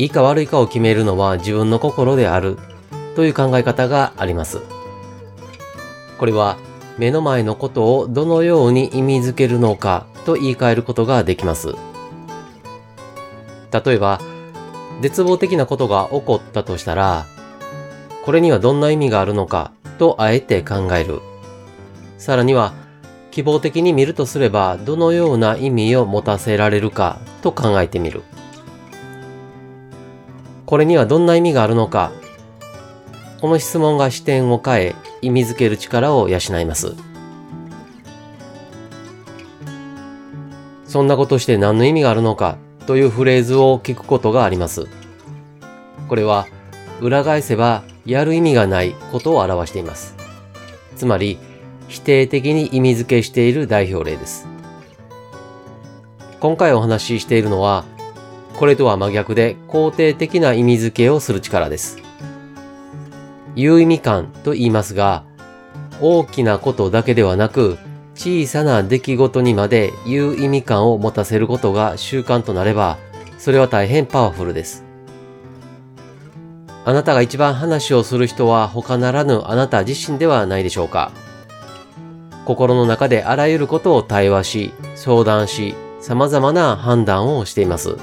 いいか悪いかを決めるのは自分の心であるという考え方があります。これは目の前のことをどのように意味づけるのかと言い換えることができます。例えば、絶望的なことが起こったとしたら、これにはどんな意味があるのかとあえて考える。さらには、希望的に見るとすればどのような意味を持たせられるかと考えてみる。これにはどんな意味があるのかこの質問が視点を変え意味づける力を養います。そんなことして何の意味があるのかというフレーズを聞くことがあります。これは裏返せばやる意味がないことを表しています。つまり否定的に意味付けしている代表例です。今回お話ししているのは、これとは真逆で肯定的な意味付けをする力です。有意味感と言いますが、大きなことだけではなく、小さな出来事にまで有意味感を持たせることが習慣となれば、それは大変パワフルです。あなたが一番話をする人は他ならぬあなた自身ではないでしょうか。心の中であらゆることを対話し、相談し、様々な判断をしています。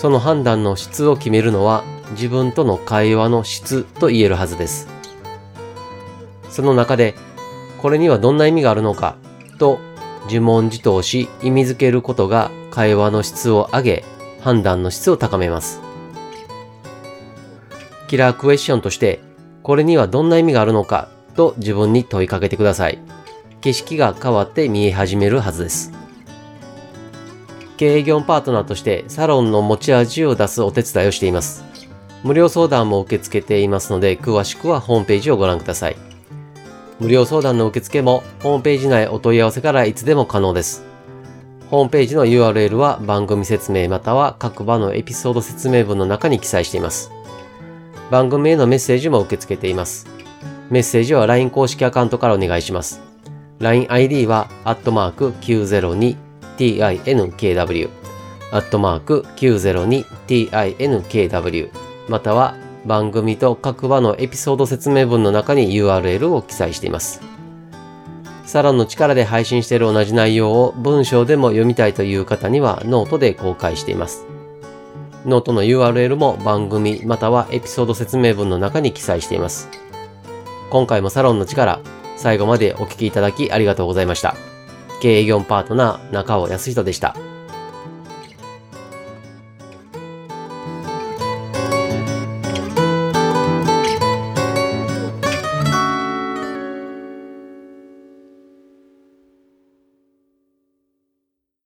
その判断の質を決めるのは自分との会話の質と言えるはずです。その中で、これにはどんな意味があるのかと自問自答し意味づけることが会話の質を上げ、判断の質を高めます。キラークエスチョンとして、これにはどんな意味があるのかと自分に問いかけてください。景色が変わって見え始めるはずです。経営業パートナーとしてサロンの持ち味を出すお手伝いをしています。無料相談も受け付けていますので、詳しくはホームページをご覧ください。無料相談の受付もホームページ内お問い合わせからいつでも可能です。ホームページの URL は番組説明または各場のエピソード説明文の中に記載しています。番組へのメッセージも受け付けています。メッセージは LINE 公式アカウントからお願いします。LINEID は、アットマーク tinkw アットマーク 902tinkw、または番組と各話のエピソード説明文の中に URL を記載しています。サロンの力で配信している同じ内容を文章でも読みたいという方にはノートで公開しています。ノートの URL も番組またはエピソード説明文の中に記載しています。今回もサロンの力、最後までお聴きいただきありがとうございました。経営業パートナー中尾康人でした。